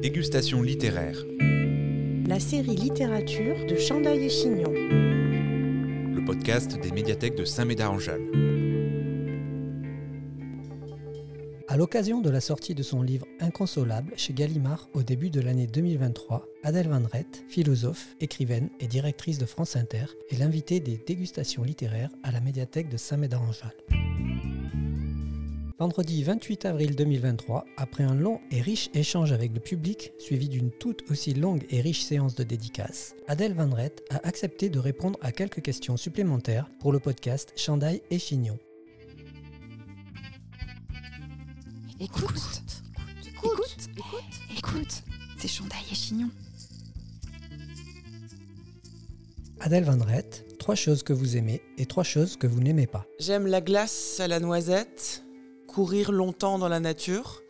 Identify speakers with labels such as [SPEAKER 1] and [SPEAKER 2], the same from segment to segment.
[SPEAKER 1] Dégustation littéraire.
[SPEAKER 2] La série littérature de Chandail et Chignon.
[SPEAKER 1] Le podcast des médiathèques de Saint-Médard-en-Jalles.
[SPEAKER 3] À l'occasion de la sortie de son livre Inconsolable chez Gallimard au début de l'année 2023, Adèle Van Rett, philosophe, écrivaine et directrice de France Inter, est l'invitée des dégustations littéraires à la médiathèque de Saint-Médard-en-Jalles. Vendredi 28 avril 2023, après un long et riche échange avec le public, suivi d'une toute aussi longue et riche séance de dédicaces, Adèle Van Rett a accepté de répondre à quelques questions supplémentaires pour le podcast Chandail et Chignon.
[SPEAKER 4] Écoute, écoute, écoute, écoute, c'est Chandail et Chignon.
[SPEAKER 3] Adèle Van Rett, trois choses que vous aimez et trois choses que vous n'aimez pas.
[SPEAKER 5] J'aime la glace à la noisette, courir longtemps dans la nature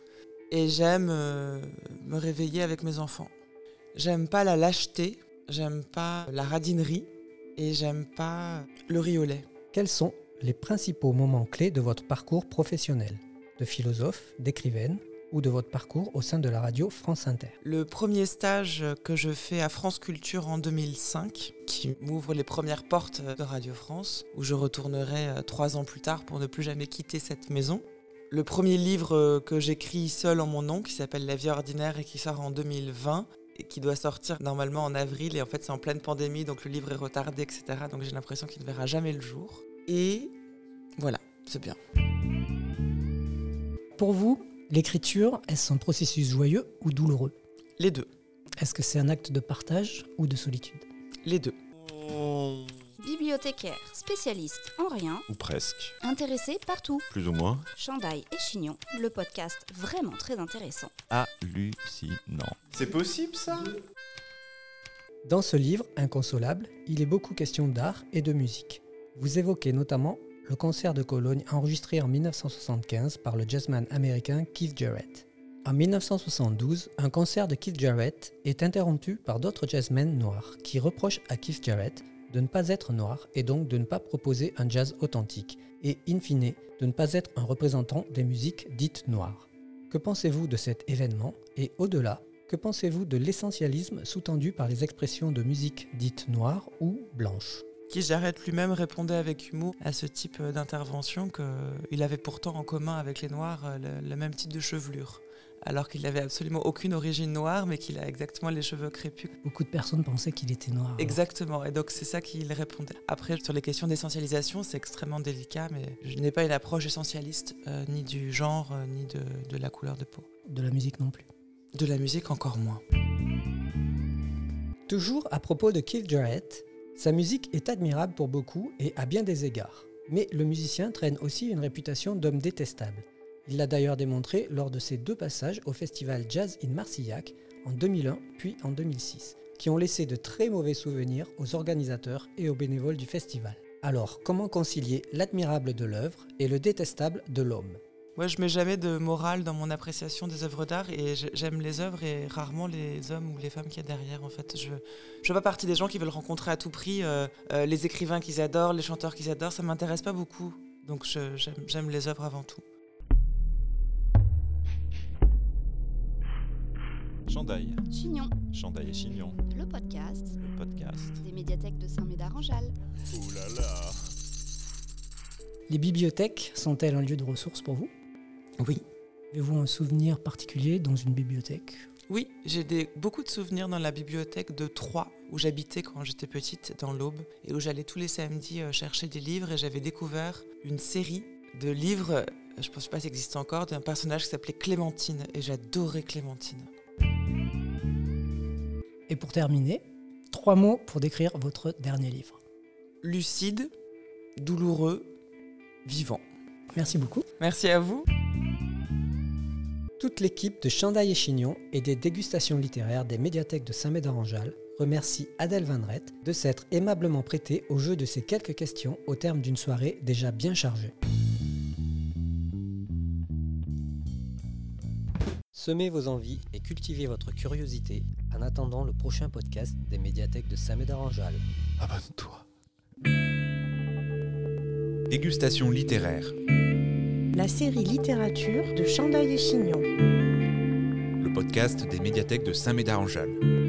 [SPEAKER 5] et j'aime euh, me réveiller avec mes enfants. J'aime pas la lâcheté, j'aime pas la radinerie et j'aime pas le lait.
[SPEAKER 3] Quels sont les principaux moments clés de votre parcours professionnel? De philosophe, d'écrivaine ou de votre parcours au sein de la radio France Inter?
[SPEAKER 5] Le premier stage que je fais à France Culture en 2005, qui m'ouvre les premières portes de Radio France, où je retournerai euh, trois ans plus tard pour ne plus jamais quitter cette maison. Le premier livre euh, que j'écris seul en mon nom, qui s'appelle La vie ordinaire et qui sort en 2020, et qui doit sortir normalement en avril, et en fait c'est en pleine pandémie, donc le livre est retardé, etc. Donc j'ai l'impression qu'il ne verra jamais le jour. Et voilà, c'est bien.
[SPEAKER 3] Pour vous, l'écriture, est-ce un processus joyeux ou douloureux?
[SPEAKER 5] Les deux.
[SPEAKER 3] Est-ce que c'est un acte de partage ou de solitude?
[SPEAKER 5] Les deux.
[SPEAKER 4] Bibliothécaire, spécialiste en rien,
[SPEAKER 6] Ou presque.
[SPEAKER 4] intéressé partout.
[SPEAKER 6] Plus ou moins.
[SPEAKER 4] Chandail et Chignon, le podcast vraiment très intéressant.
[SPEAKER 6] Hallucinant. C'est possible ça?
[SPEAKER 3] Dans ce livre, Inconsolable, il est beaucoup question d'art et de musique. Vous évoquez notamment le concert de Cologne enregistré en 1975 par le jazzman américain Keith Jarrett. En 1972, un concert de Keith Jarrett est interrompu par d'autres jazzmen noirs qui reprochent à Keith Jarrett de ne pas être noir et donc de ne pas proposer un jazz authentique et, in fine, de ne pas être un représentant des musiques dites noires. Que pensez-vous de cet événement et au-delà, que pensez-vous de l'essentialisme sous-tendu par les expressions de musique dite noire ou blanche?
[SPEAKER 5] Qui Jarrett lui-même répondait avec humour à ce type euh, d'intervention qu'il avait pourtant en commun avec les Noirs euh, le, le même type de chevelure. Alors qu'il n'avait absolument aucune origine noire, mais qu'il a exactement les cheveux crépus.
[SPEAKER 3] Beaucoup de personnes pensaient qu'il était noir.
[SPEAKER 5] Exactement, et donc c'est ça qu'il répondait. Après, sur les questions d'essentialisation, c'est extrêmement délicat, mais je n'ai pas une approche essentialiste, euh, ni du genre, euh, ni de, de la couleur de peau.
[SPEAKER 3] De la musique non plus.
[SPEAKER 5] De la musique encore moins.
[SPEAKER 3] Toujours à propos de Keith Jarrett, sa musique est admirable pour beaucoup et à bien des égards. Mais le musicien traîne aussi une réputation d'homme détestable. Il l'a d'ailleurs démontré lors de ses deux passages au festival Jazz in Marcillac en 2001 puis en 2006, qui ont laissé de très mauvais souvenirs aux organisateurs et aux bénévoles du festival. Alors, comment concilier l'admirable de l'œuvre et le détestable de l'homme?
[SPEAKER 5] Moi, je mets jamais de morale dans mon appréciation des œuvres d'art et j'aime les œuvres et rarement les hommes ou les femmes qu'il y a derrière. En fait, je je fais pas partie des gens qui veulent rencontrer à tout prix euh, euh, les écrivains qu'ils adorent, les chanteurs qu'ils adorent. Ça m'intéresse pas beaucoup. Donc, j'aime les œuvres avant tout.
[SPEAKER 6] Chandail.
[SPEAKER 4] Chignon,
[SPEAKER 6] Chandail et Chignon.
[SPEAKER 4] le podcast
[SPEAKER 6] Le podcast.
[SPEAKER 4] des médiathèques de Saint-Médard-en-Jalles.
[SPEAKER 6] Ouh là là.
[SPEAKER 3] Les bibliothèques sont-elles un lieu de ressources pour vous?
[SPEAKER 5] Oui.
[SPEAKER 3] Avez-vous un souvenir particulier dans une bibliothèque?
[SPEAKER 5] Oui, j'ai des- beaucoup de souvenirs dans la bibliothèque de Troyes, où j'habitais quand j'étais petite, dans l'Aube, et où j'allais tous les samedis euh, chercher des livres, et j'avais découvert une série de livres, euh, je ne pense pas ça existe encore, d'un personnage qui s'appelait Clémentine, et j'adorais Clémentine.
[SPEAKER 3] Et pour terminer, trois mots pour décrire votre dernier livre.
[SPEAKER 5] Lucide, douloureux, vivant.
[SPEAKER 3] Merci beaucoup.
[SPEAKER 5] Merci à vous.
[SPEAKER 3] Toute l'équipe de Chandail et Chignon et des dégustations littéraires des médiathèques de Saint-Médard-en-Jalles remercie Adèle Van Rett de s'être aimablement prêtée au jeu de ces quelques questions au terme d'une soirée déjà bien chargée. Semez vos envies et cultivez votre curiosité en attendant le prochain podcast des médiathèques de Saint-Médard-en-Jalles.
[SPEAKER 6] Abonne-toi.
[SPEAKER 1] Dégustation littéraire.
[SPEAKER 2] La série littérature de Chandail et Chignon.
[SPEAKER 1] Le podcast des médiathèques de Saint-Médard-en-Jalles.